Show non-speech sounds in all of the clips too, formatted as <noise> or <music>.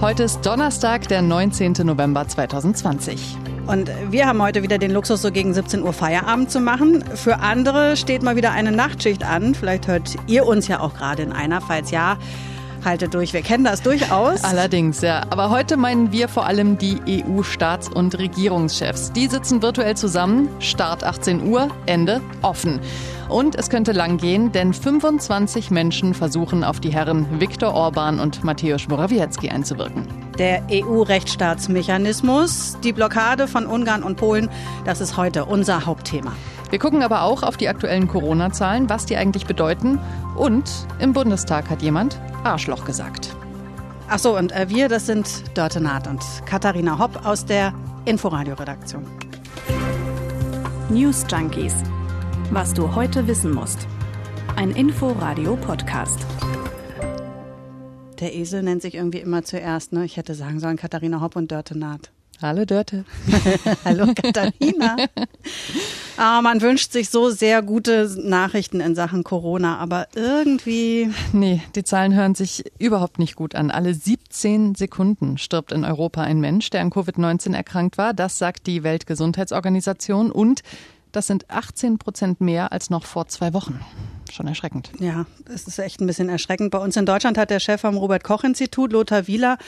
Heute ist Donnerstag, der 19. November 2020. Und wir haben heute wieder den Luxus, so gegen 17 Uhr Feierabend zu machen. Für andere steht mal wieder eine Nachtschicht an. Vielleicht hört ihr uns ja auch gerade in einer. Falls ja, haltet durch. Wir kennen das durchaus. Allerdings, ja. Aber heute meinen wir vor allem die EU-Staats- und Regierungschefs. Die sitzen virtuell zusammen. Start 18 Uhr, Ende offen. Und es könnte lang gehen, denn 25 Menschen versuchen auf die Herren Viktor Orban und Mateusz Morawiecki einzuwirken. Der EU-Rechtsstaatsmechanismus, die Blockade von Ungarn und Polen, das ist heute unser Hauptthema. Wir gucken aber auch auf die aktuellen Corona-Zahlen, was die eigentlich bedeuten. Und im Bundestag hat jemand Arschloch gesagt. Ach so, und äh, wir, das sind Dörte Naht und Katharina Hopp aus der Inforadio-Redaktion. News Junkies. Was du heute wissen musst. Ein Inforadio-Podcast. Der Esel nennt sich irgendwie immer zuerst, ne? Ich hätte sagen sollen Katharina Hopp und Dörte Naht. Hallo Dörte. <laughs> Hallo Katharina. <laughs> ah, man wünscht sich so sehr gute Nachrichten in Sachen Corona, aber irgendwie. Nee, die Zahlen hören sich überhaupt nicht gut an. Alle 17 Sekunden stirbt in Europa ein Mensch, der an Covid-19 erkrankt war. Das sagt die Weltgesundheitsorganisation und das sind 18 Prozent mehr als noch vor zwei Wochen. Schon erschreckend. Ja, es ist echt ein bisschen erschreckend. Bei uns in Deutschland hat der Chef vom Robert Koch Institut, Lothar Wieler,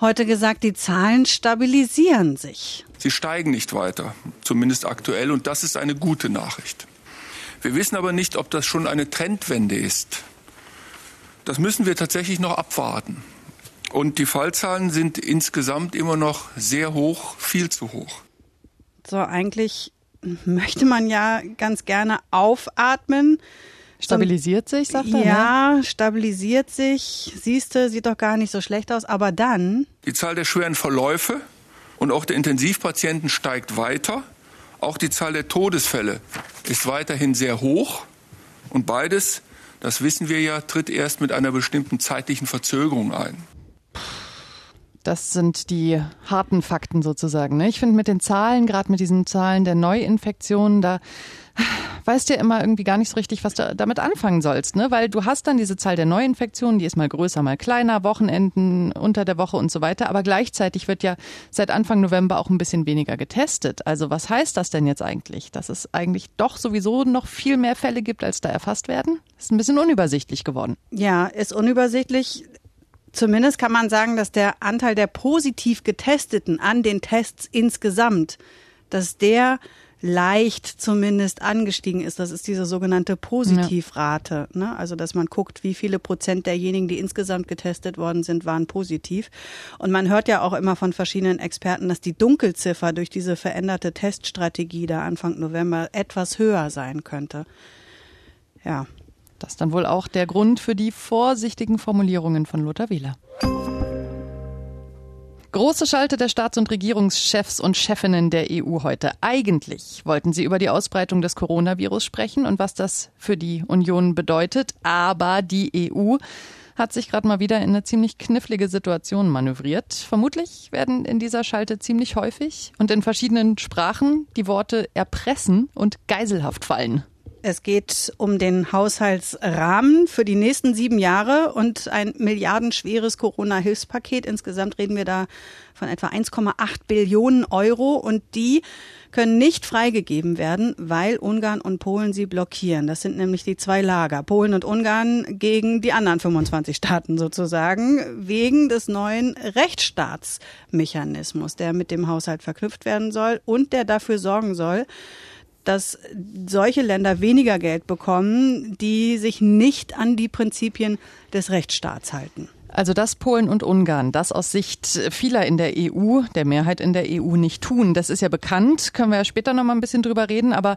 heute gesagt, die Zahlen stabilisieren sich. Sie steigen nicht weiter, zumindest aktuell, und das ist eine gute Nachricht. Wir wissen aber nicht, ob das schon eine Trendwende ist. Das müssen wir tatsächlich noch abwarten. Und die Fallzahlen sind insgesamt immer noch sehr hoch, viel zu hoch. So, eigentlich möchte man ja ganz gerne aufatmen. Stabilisiert sich, sagt er? Ja, ne? stabilisiert sich. Siehste, sieht doch gar nicht so schlecht aus. Aber dann. Die Zahl der schweren Verläufe und auch der Intensivpatienten steigt weiter. Auch die Zahl der Todesfälle ist weiterhin sehr hoch. Und beides, das wissen wir ja, tritt erst mit einer bestimmten zeitlichen Verzögerung ein. Das sind die harten Fakten sozusagen. Ne? Ich finde mit den Zahlen, gerade mit diesen Zahlen der Neuinfektionen, da weißt du ja immer irgendwie gar nicht so richtig, was du damit anfangen sollst, ne? Weil du hast dann diese Zahl der Neuinfektionen, die ist mal größer, mal kleiner, Wochenenden, unter der Woche und so weiter. Aber gleichzeitig wird ja seit Anfang November auch ein bisschen weniger getestet. Also was heißt das denn jetzt eigentlich? Dass es eigentlich doch sowieso noch viel mehr Fälle gibt, als da erfasst werden? Ist ein bisschen unübersichtlich geworden. Ja, ist unübersichtlich. Zumindest kann man sagen, dass der Anteil der positiv Getesteten an den Tests insgesamt, dass der leicht zumindest angestiegen ist. Das ist diese sogenannte Positivrate. Ja. Ne? Also, dass man guckt, wie viele Prozent derjenigen, die insgesamt getestet worden sind, waren positiv. Und man hört ja auch immer von verschiedenen Experten, dass die Dunkelziffer durch diese veränderte Teststrategie da Anfang November etwas höher sein könnte. Ja. Das ist dann wohl auch der Grund für die vorsichtigen Formulierungen von Lothar Wieler. Große Schalte der Staats- und Regierungschefs und Chefinnen der EU heute. Eigentlich wollten sie über die Ausbreitung des Coronavirus sprechen und was das für die Union bedeutet. Aber die EU hat sich gerade mal wieder in eine ziemlich knifflige Situation manövriert. Vermutlich werden in dieser Schalte ziemlich häufig und in verschiedenen Sprachen die Worte erpressen und Geiselhaft fallen. Es geht um den Haushaltsrahmen für die nächsten sieben Jahre und ein milliardenschweres Corona-Hilfspaket. Insgesamt reden wir da von etwa 1,8 Billionen Euro und die können nicht freigegeben werden, weil Ungarn und Polen sie blockieren. Das sind nämlich die zwei Lager, Polen und Ungarn gegen die anderen 25 Staaten sozusagen, wegen des neuen Rechtsstaatsmechanismus, der mit dem Haushalt verknüpft werden soll und der dafür sorgen soll, dass solche Länder weniger Geld bekommen, die sich nicht an die Prinzipien des Rechtsstaats halten. Also dass Polen und Ungarn das aus Sicht vieler in der EU, der Mehrheit in der EU nicht tun, das ist ja bekannt, können wir ja später noch mal ein bisschen drüber reden, aber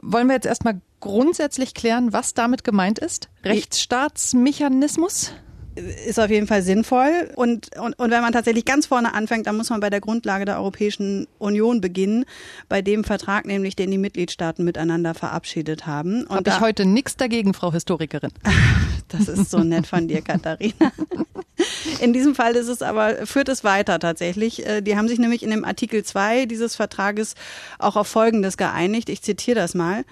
wollen wir jetzt erstmal grundsätzlich klären, was damit gemeint ist? Rechtsstaatsmechanismus? Ist auf jeden Fall sinnvoll. Und, und, und wenn man tatsächlich ganz vorne anfängt, dann muss man bei der Grundlage der Europäischen Union beginnen, bei dem Vertrag nämlich, den die Mitgliedstaaten miteinander verabschiedet haben. Habe ich heute nichts dagegen, Frau Historikerin. <laughs> Das ist so nett von dir, Katharina. In diesem Fall ist es aber, führt es weiter tatsächlich. Äh, die haben sich nämlich in dem Artikel 2 dieses Vertrages auch auf Folgendes geeinigt. Ich zitiere das mal.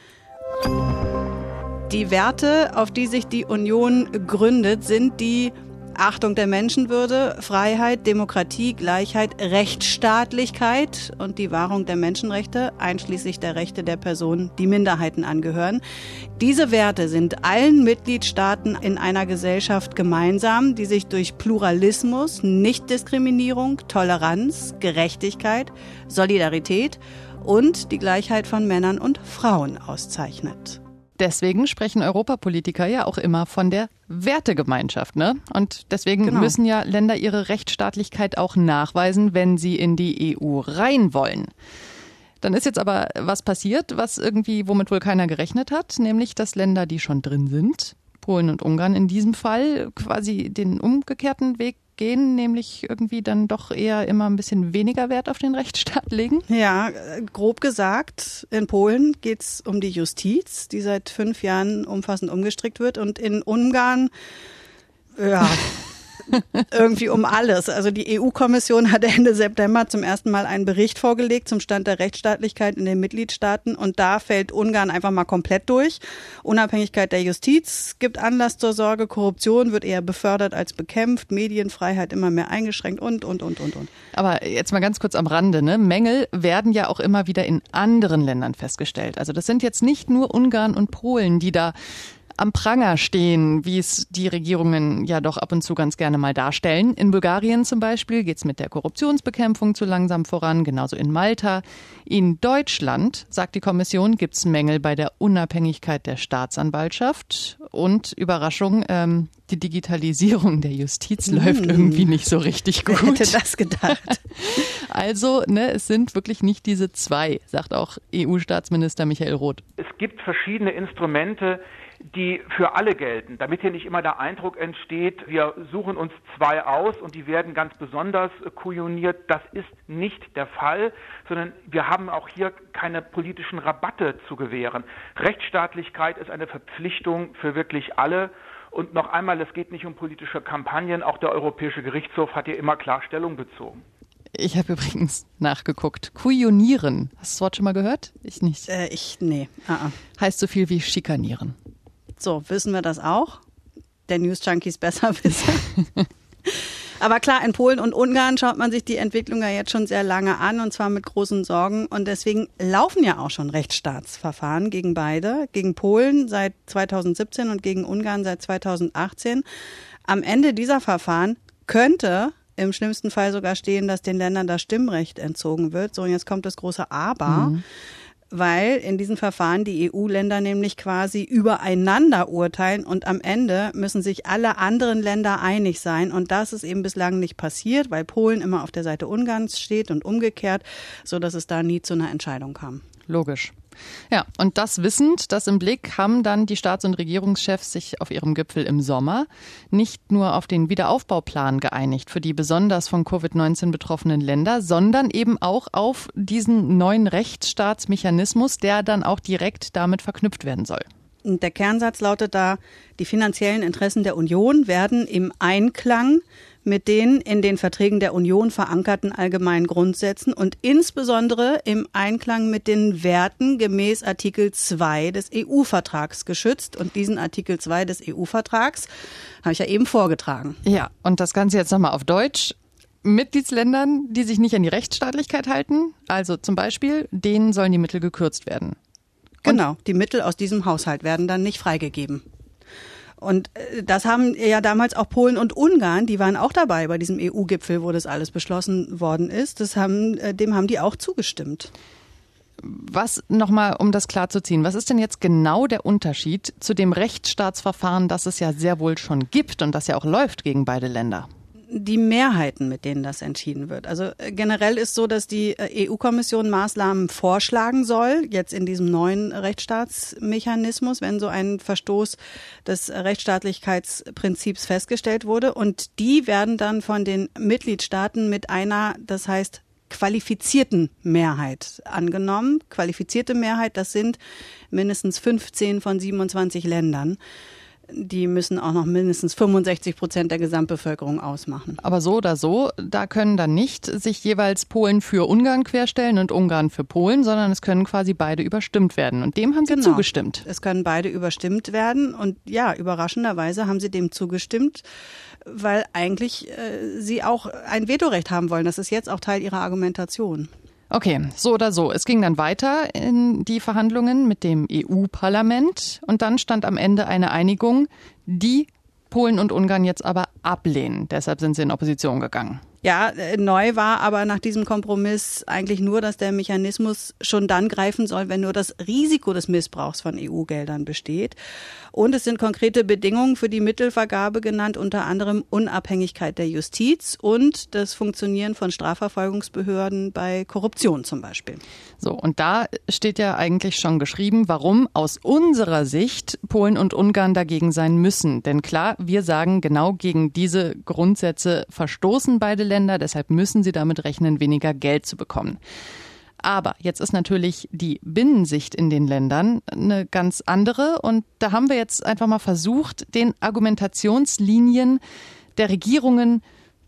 Die Werte, auf die sich die Union gründet, sind die Achtung der Menschenwürde, Freiheit, Demokratie, Gleichheit, Rechtsstaatlichkeit und die Wahrung der Menschenrechte, einschließlich der Rechte der Personen, die Minderheiten angehören. Diese Werte sind allen Mitgliedstaaten in einer Gesellschaft gemeinsam, die sich durch Pluralismus, Nichtdiskriminierung, Toleranz, Gerechtigkeit, Solidarität und die Gleichheit von Männern und Frauen auszeichnet. Deswegen sprechen Europapolitiker ja auch immer von der Wertegemeinschaft. Ne? Und deswegen genau. müssen ja Länder ihre Rechtsstaatlichkeit auch nachweisen, wenn sie in die EU rein wollen. Dann ist jetzt aber was passiert, was irgendwie, womit wohl keiner gerechnet hat, nämlich dass Länder, die schon drin sind, Polen und Ungarn in diesem Fall, quasi den umgekehrten Weg gehen, nämlich irgendwie dann doch eher immer ein bisschen weniger Wert auf den Rechtsstaat legen? Ja, grob gesagt, in Polen geht es um die Justiz, die seit fünf Jahren umfassend umgestrickt wird. Und in Ungarn, ja, <laughs> irgendwie um alles. Also die EU-Kommission hat Ende September zum ersten Mal einen Bericht vorgelegt zum Stand der Rechtsstaatlichkeit in den Mitgliedstaaten und da fällt Ungarn einfach mal komplett durch. Unabhängigkeit der Justiz gibt Anlass zur Sorge, Korruption wird eher befördert als bekämpft, Medienfreiheit immer mehr eingeschränkt und, und, und, und, und. Aber jetzt mal ganz kurz am Rande, ne? Mängel werden ja auch immer wieder in anderen Ländern festgestellt. Also das sind jetzt nicht nur Ungarn und Polen, die da am Pranger stehen, wie es die Regierungen ja doch ab und zu ganz gerne mal darstellen. In Bulgarien zum Beispiel geht es mit der Korruptionsbekämpfung zu langsam voran, genauso in Malta. In Deutschland, sagt die Kommission, gibt es Mängel bei der Unabhängigkeit der Staatsanwaltschaft und Überraschung, ähm, die Digitalisierung der Justiz mmh. läuft irgendwie nicht so richtig gut. Wer hätte das gedacht? <laughs> Also, ne, es sind wirklich nicht diese zwei, sagt auch EU-Staatsminister Michael Roth. Es gibt verschiedene Instrumente, die für alle gelten, damit hier nicht immer der Eindruck entsteht, wir suchen uns zwei aus und die werden ganz besonders kujoniert. Das ist nicht der Fall, sondern wir haben auch hier keine politischen Rabatte zu gewähren. Rechtsstaatlichkeit ist eine Verpflichtung für wirklich alle. Und noch einmal, es geht nicht um politische Kampagnen. Auch der Europäische Gerichtshof hat hier immer klar Stellung bezogen. Ich habe übrigens nachgeguckt. Kujonieren. Hast du das Wort schon mal gehört? Ich nicht. Äh, ich, nee. Uh -uh. Heißt so viel wie schikanieren. So, wissen wir das auch? Der News Junkies besser <laughs> wissen. Aber klar, in Polen und Ungarn schaut man sich die Entwicklung ja jetzt schon sehr lange an und zwar mit großen Sorgen. Und deswegen laufen ja auch schon Rechtsstaatsverfahren gegen beide, gegen Polen seit 2017 und gegen Ungarn seit 2018. Am Ende dieser Verfahren könnte im schlimmsten Fall sogar stehen, dass den Ländern das Stimmrecht entzogen wird. So, und jetzt kommt das große Aber. Mhm weil in diesen Verfahren die EU-Länder nämlich quasi übereinander urteilen und am Ende müssen sich alle anderen Länder einig sein. Und das ist eben bislang nicht passiert, weil Polen immer auf der Seite Ungarns steht und umgekehrt, so dass es da nie zu einer Entscheidung kam. Logisch. Ja, und das wissend, das im Blick, haben dann die Staats- und Regierungschefs sich auf ihrem Gipfel im Sommer nicht nur auf den Wiederaufbauplan geeinigt für die besonders von Covid-19 betroffenen Länder, sondern eben auch auf diesen neuen Rechtsstaatsmechanismus, der dann auch direkt damit verknüpft werden soll. Der Kernsatz lautet da, die finanziellen Interessen der Union werden im Einklang mit den in den Verträgen der Union verankerten allgemeinen Grundsätzen und insbesondere im Einklang mit den Werten gemäß Artikel 2 des EU-Vertrags geschützt. Und diesen Artikel 2 des EU-Vertrags habe ich ja eben vorgetragen. Ja, und das Ganze jetzt nochmal auf Deutsch. Mitgliedsländern, die sich nicht an die Rechtsstaatlichkeit halten, also zum Beispiel, denen sollen die Mittel gekürzt werden. Und genau, die Mittel aus diesem Haushalt werden dann nicht freigegeben. Und äh, das haben ja damals auch Polen und Ungarn, die waren auch dabei bei diesem EU-Gipfel, wo das alles beschlossen worden ist. Das haben, äh, dem haben die auch zugestimmt. Was nochmal, um das klarzuziehen, was ist denn jetzt genau der Unterschied zu dem Rechtsstaatsverfahren, das es ja sehr wohl schon gibt und das ja auch läuft gegen beide Länder? Die Mehrheiten, mit denen das entschieden wird. Also äh, generell ist so, dass die äh, EU-Kommission Maßnahmen vorschlagen soll, jetzt in diesem neuen Rechtsstaatsmechanismus, wenn so ein Verstoß des Rechtsstaatlichkeitsprinzips festgestellt wurde. Und die werden dann von den Mitgliedstaaten mit einer, das heißt, qualifizierten Mehrheit angenommen. Qualifizierte Mehrheit, das sind mindestens 15 von 27 Ländern. Die müssen auch noch mindestens 65 Prozent der Gesamtbevölkerung ausmachen. Aber so oder so, da können dann nicht sich jeweils Polen für Ungarn querstellen und Ungarn für Polen, sondern es können quasi beide überstimmt werden. Und dem haben sie Genau. zugestimmt. Es können beide überstimmt werden. Und ja, überraschenderweise haben sie dem zugestimmt, weil eigentlich äh, sie auch ein Vetorecht haben wollen. Das ist jetzt auch Teil ihrer Argumentation. Okay, so oder so. Es ging dann weiter in die Verhandlungen mit dem EU-Parlament und dann stand am Ende eine Einigung, die Polen und Ungarn jetzt aber ablehnen. Deshalb sind sie in Opposition gegangen. Ja, äh, neu war aber nach diesem Kompromiss eigentlich nur, dass der Mechanismus schon dann greifen soll, wenn nur das Risiko des Missbrauchs von EU-Geldern besteht. Und es sind konkrete Bedingungen für die Mittelvergabe genannt, unter anderem Unabhängigkeit der Justiz und das Funktionieren von Strafverfolgungsbehörden bei Korruption zum Beispiel. So, und da steht ja eigentlich schon geschrieben, warum aus unserer Sicht Polen und Ungarn dagegen sein müssen. Denn klar, wir sagen, genau gegen diese Grundsätze verstoßen beide Länder, deshalb müssen sie damit rechnen, weniger Geld zu bekommen. Aber jetzt ist natürlich die Binnensicht in den Ländern eine ganz andere. Und da haben wir jetzt einfach mal versucht, den Argumentationslinien der Regierungen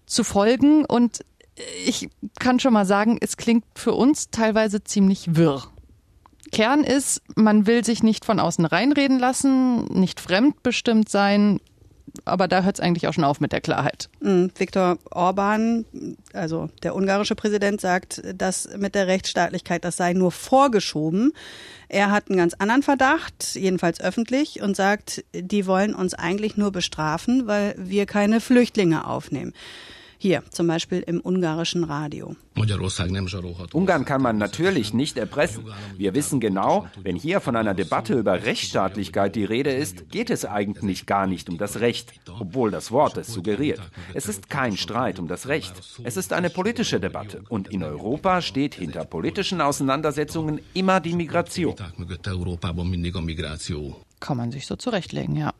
zu folgen. Und ich kann schon mal sagen, es klingt für uns teilweise ziemlich wirr. Kern ist, man will sich nicht von außen reinreden lassen, nicht fremdbestimmt sein, aber da hört es eigentlich auch schon auf mit der Klarheit. Mm, Viktor Orban, also der ungarische Präsident, sagt, dass mit der Rechtsstaatlichkeit, das sei nur vorgeschoben. Er hat einen ganz anderen Verdacht, jedenfalls öffentlich, und sagt, die wollen uns eigentlich nur bestrafen, weil wir keine Flüchtlinge aufnehmen. Hier, zum Beispiel im ungarischen Radio. Ungarn kann man natürlich nicht erpressen. Wir wissen genau, wenn hier von einer Debatte über Rechtsstaatlichkeit die Rede ist, geht es eigentlich gar nicht um das Recht, obwohl das Wort es suggeriert. Es ist kein Streit um das Recht. Es ist eine politische Debatte. Und in Europa steht hinter politischen Auseinandersetzungen immer die Migration. Kann man sich so zurechtlegen, ja.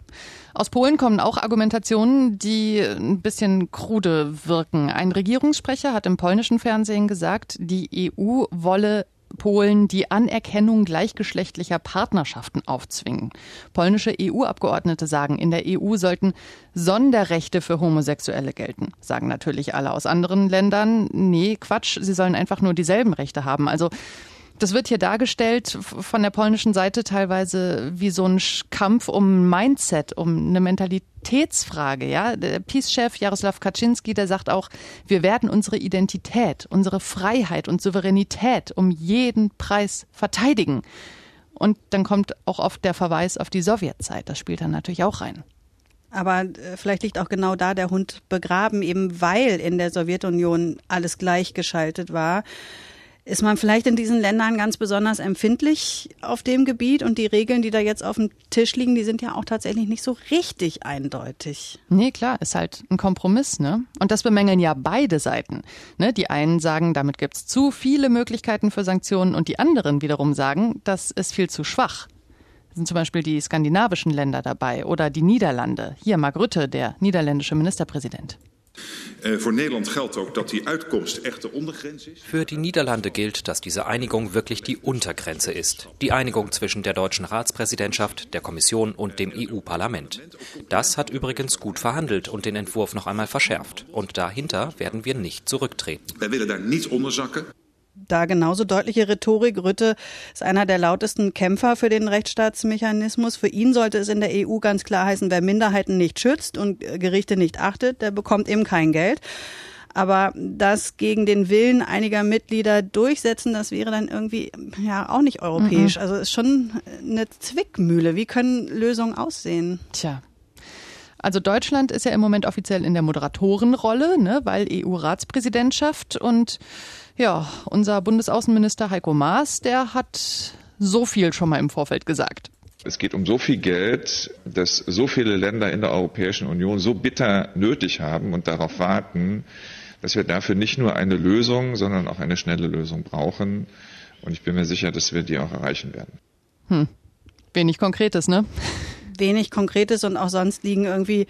Aus Polen kommen auch Argumentationen, die ein bisschen krude wirken. Ein Regierungssprecher hat im polnischen Fernsehen gesagt, die EU wolle Polen die Anerkennung gleichgeschlechtlicher Partnerschaften aufzwingen. Polnische EU-Abgeordnete sagen, in der EU sollten Sonderrechte für Homosexuelle gelten. Sagen natürlich alle aus anderen Ländern, nee, Quatsch, sie sollen einfach nur dieselben Rechte haben. Also das wird hier dargestellt von der polnischen Seite teilweise wie so ein Kampf um Mindset, um eine Mentalitätsfrage. Ja, der Peace-Chef Jaroslaw Kaczynski, der sagt auch, wir werden unsere Identität, unsere Freiheit und Souveränität um jeden Preis verteidigen. Und dann kommt auch oft der Verweis auf die Sowjetzeit. Das spielt dann natürlich auch rein. Aber äh, vielleicht liegt auch genau da der Hund begraben, eben weil in der Sowjetunion alles gleichgeschaltet war ist man vielleicht in diesen Ländern ganz besonders empfindlich auf dem Gebiet und die Regeln, die da jetzt auf dem Tisch liegen, die sind ja auch tatsächlich nicht so richtig eindeutig. Nee, klar, ist halt ein Kompromiss, ne? Und das bemängeln ja beide Seiten. Ne? Die einen sagen, damit gibt's zu viele Möglichkeiten für Sanktionen und die anderen wiederum sagen, das ist viel zu schwach. Da sind zum Beispiel die skandinavischen Länder dabei oder die Niederlande. Hier Mark Rutte, der niederländische Ministerpräsident. Is. Für die Niederlande gilt, dass diese Einigung wirklich die Untergrenze ist. Die Einigung zwischen der deutschen Ratspräsidentschaft, der Kommission und dem EU-Parlament. Das hat übrigens gut verhandelt und den Entwurf noch einmal verschärft. Und dahinter werden wir nicht zurücktreten. Wij willen daar niet onder zakken. Da genauso deutliche Rhetorik. Rütte ist einer der lautesten Kämpfer für den Rechtsstaatsmechanismus. Für ihn sollte es in der EU ganz klar heißen, wer Minderheiten nicht schützt und Gerichte nicht achtet, der bekommt eben kein Geld. Aber das gegen den Willen einiger Mitglieder durchsetzen, das wäre dann irgendwie ja auch nicht europäisch. Mhm. Also ist schon eine Zwickmühle. Wie können Lösungen aussehen? Tja. Also Deutschland ist ja im Moment offiziell in der Moderatorenrolle, ne, weil EU-Ratspräsidentschaft und ja, unser Bundesaußenminister Heiko Maas, der hat so viel schon mal im Vorfeld gesagt. Es geht um so viel Geld, dass so viele Länder in der Europäischen Union so bitter nötig haben und darauf warten, dass wir dafür nicht nur eine Lösung, sondern auch eine schnelle Lösung brauchen. Und ich bin mir sicher, dass wir die auch erreichen werden. Hm. Wenig Konkretes, ne? Wenig Konkretes und auch sonst liegen irgendwie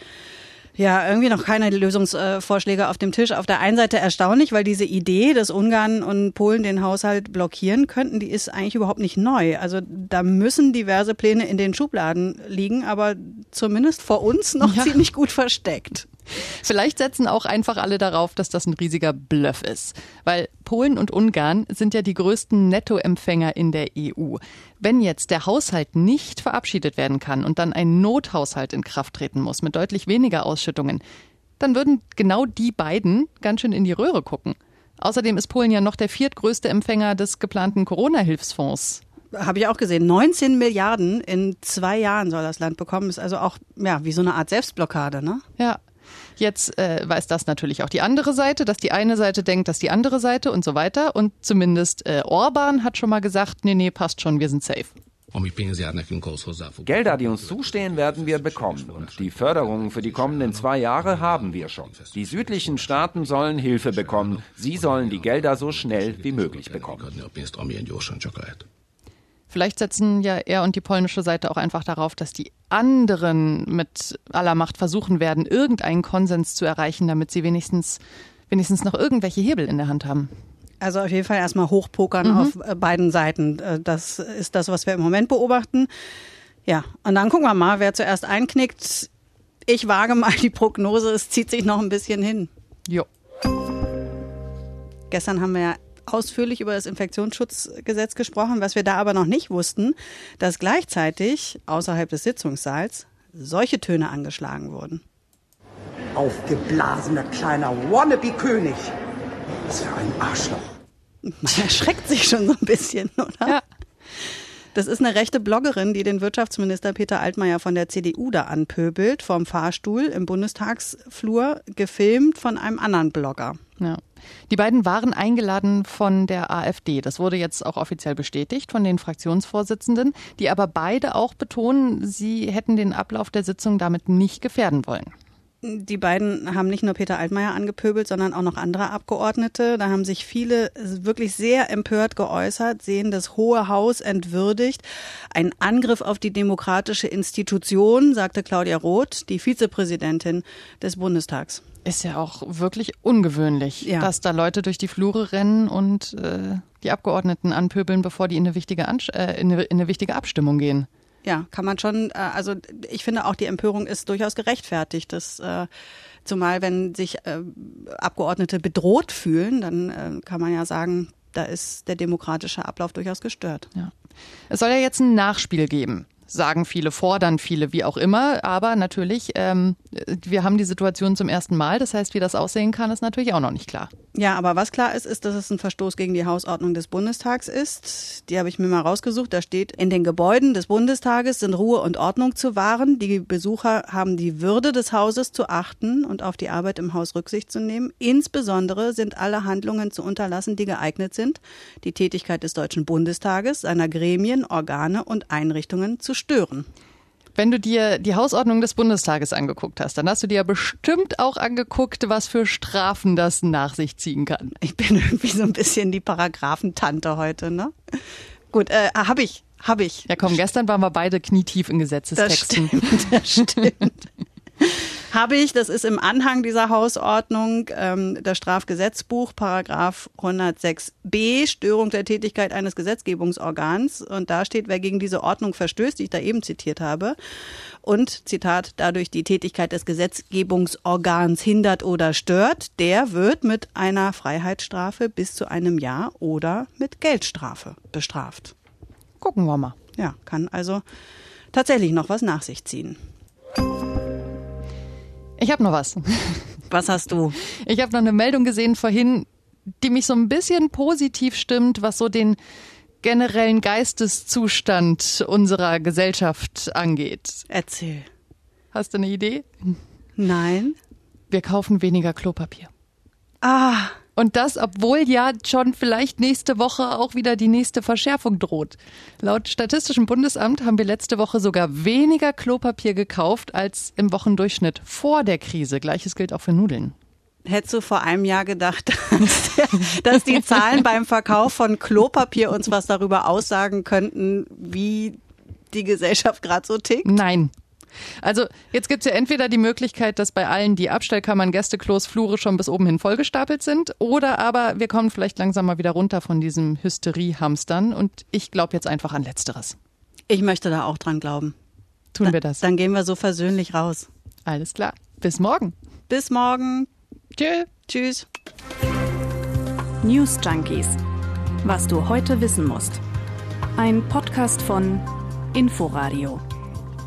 Ja, irgendwie noch keine Lösungsvorschläge auf dem Tisch. Auf der einen Seite erstaunlich, weil diese Idee, dass Ungarn und Polen den Haushalt blockieren könnten, die ist eigentlich überhaupt nicht neu. Also da müssen diverse Pläne in den Schubladen liegen, aber zumindest vor uns noch ja. ziemlich gut versteckt. Vielleicht setzen auch einfach alle darauf, dass das ein riesiger Bluff ist. Weil Polen und Ungarn sind ja die größten Nettoempfänger in der EU. Wenn jetzt der Haushalt nicht verabschiedet werden kann und dann ein Nothaushalt in Kraft treten muss mit deutlich weniger Ausschüttungen, dann würden genau die beiden ganz schön in die Röhre gucken. Außerdem ist Polen ja noch der viertgrößte Empfänger des geplanten Corona-Hilfsfonds habe ich auch gesehen. 19 Milliarden in zwei Jahren soll das Land bekommen. Ist also auch ja wie so eine Art Selbstblockade, ne? Ja. Jetzt äh, weiß das natürlich auch die andere Seite, dass die eine Seite denkt, dass die andere Seite und so weiter. Und zumindest äh, Orban hat schon mal gesagt, nee, nee, passt schon, wir sind safe. Gelder, die uns zustehen, werden wir bekommen. Und die Förderungen für die kommenden zwei Jahre haben wir schon. Die südlichen Staaten sollen Hilfe bekommen. Sie sollen die Gelder so schnell wie möglich bekommen. Vielleicht setzen ja er und die polnische Seite auch einfach darauf, dass die anderen mit aller Macht versuchen werden, irgendeinen Konsens zu erreichen, damit sie wenigstens, wenigstens noch irgendwelche Hebel in der Hand haben. Also auf jeden Fall erstmal hochpokern mhm. auf äh, beiden Seiten. Äh, das ist das, was wir im Moment beobachten. Ja, und dann gucken wir mal, wer zuerst einknickt. Ich wage mal <laughs> die Prognose, es zieht sich noch ein bisschen hin. Jo. Gestern haben wir ja ausführlich über das Infektionsschutzgesetz gesprochen. Was wir da aber noch nicht wussten, dass gleichzeitig außerhalb des Sitzungssaals solche Töne angeschlagen wurden. Aufgeblasener kleiner Wannabe-König. Was für ein Arschloch. Man erschreckt sich schon so ein bisschen, oder? Ja. Das ist eine rechte Bloggerin, die den Wirtschaftsminister Peter Altmaier von der CDU da anpöbelt, vom Fahrstuhl im Bundestagsflur, gefilmt von einem anderen Blogger. Ja. Die beiden waren eingeladen von der AfD. Das wurde jetzt auch offiziell bestätigt von den Fraktionsvorsitzenden, die aber beide auch betonen, sie hätten den Ablauf der Sitzung damit nicht gefährden wollen. Die beiden haben nicht nur Peter Altmaier angepöbelt, sondern auch noch andere Abgeordnete. Da haben sich viele wirklich sehr empört geäußert, sehen das Hohe Haus entwürdigt. Ein Angriff auf die demokratische Institution, sagte Claudia Roth, die Vizepräsidentin des Bundestags ist ja auch wirklich ungewöhnlich, ja. dass da Leute durch die Flure rennen und äh, die Abgeordneten anpöbeln, bevor die in eine wichtige, Ansch äh, in eine, in eine wichtige Abstimmung gehen. Ja, kann man schon, äh, also ich finde auch die Empörung ist durchaus gerechtfertigt. Das, äh, zumal wenn sich äh, Abgeordnete bedroht fühlen, dann äh, kann man ja sagen, da ist der demokratische Ablauf durchaus gestört. Ja. Es soll ja jetzt ein Nachspiel geben sagen viele, fordern viele, wie auch immer. Aber natürlich, ähm, wir haben die Situation zum ersten Mal. Das heißt, wie das aussehen kann, ist natürlich auch noch nicht klar. Ja, aber was klar ist, ist, dass es ein Verstoß gegen die Hausordnung des Bundestags ist. Die habe ich mir mal rausgesucht. Da steht, in den Gebäuden des Bundestages sind Ruhe und Ordnung zu wahren. Die Besucher haben die Würde des Hauses zu achten und auf die Arbeit im Haus Rücksicht zu nehmen. Insbesondere sind alle Handlungen zu unterlassen, die geeignet sind, die Tätigkeit des Deutschen Bundestages, seiner Gremien, Organe und Einrichtungen zu stören. Wenn du dir die Hausordnung des Bundestages angeguckt hast, dann hast du dir ja bestimmt auch angeguckt, was für Strafen das nach sich ziehen kann. Ich bin <laughs> irgendwie so ein bisschen die Paragraphentante heute, ne? Gut, äh, habe ich, habe ich. Ja, komm, gestern waren wir beide knietief in Gesetzestexten. Das stimmt. Das stimmt. <laughs> Habe ich, das ist im Anhang dieser Hausordnung, ähm, das Strafgesetzbuch, Paragraph 106b, Störung der Tätigkeit eines Gesetzgebungsorgans. Und da steht, wer gegen diese Ordnung verstößt, die ich da eben zitiert habe, und, Zitat, dadurch die Tätigkeit des Gesetzgebungsorgans hindert oder stört, der wird mit einer Freiheitsstrafe bis zu einem Jahr oder mit Geldstrafe bestraft. Gucken wir mal. Ja, kann also tatsächlich noch was nach sich ziehen. Ich habe noch was. Was hast du? Ich habe noch eine Meldung gesehen vorhin, die mich so ein bisschen positiv stimmt, was so den generellen Geisteszustand unserer Gesellschaft angeht. Erzähl. Hast du eine Idee? Nein. Wir kaufen weniger Klopapier. Ah. Und das, obwohl ja schon vielleicht nächste Woche auch wieder die nächste Verschärfung droht. Laut Statistischem Bundesamt haben wir letzte Woche sogar weniger Klopapier gekauft als im Wochendurchschnitt vor der Krise. Gleiches gilt auch für Nudeln. Hättest du vor einem Jahr gedacht, <laughs> dass die Zahlen beim Verkauf von Klopapier uns was darüber aussagen könnten, wie die Gesellschaft gerade so tickt? Nein. Also jetzt gibt's ja entweder die Möglichkeit, dass bei allen die Abstellkammern, Gästeklos, Flure schon bis oben hin vollgestapelt sind, oder aber wir kommen vielleicht langsam mal wieder runter von diesem Hysterie-Hamstern und ich glaube jetzt einfach an Letzteres. Ich möchte da auch dran glauben. Tun wir das. Dann gehen wir so versöhnlich raus. Alles klar. Bis morgen. Bis morgen. Tschö. Tschüss. News Junkies. Was du heute wissen musst. Ein Podcast von Inforadio.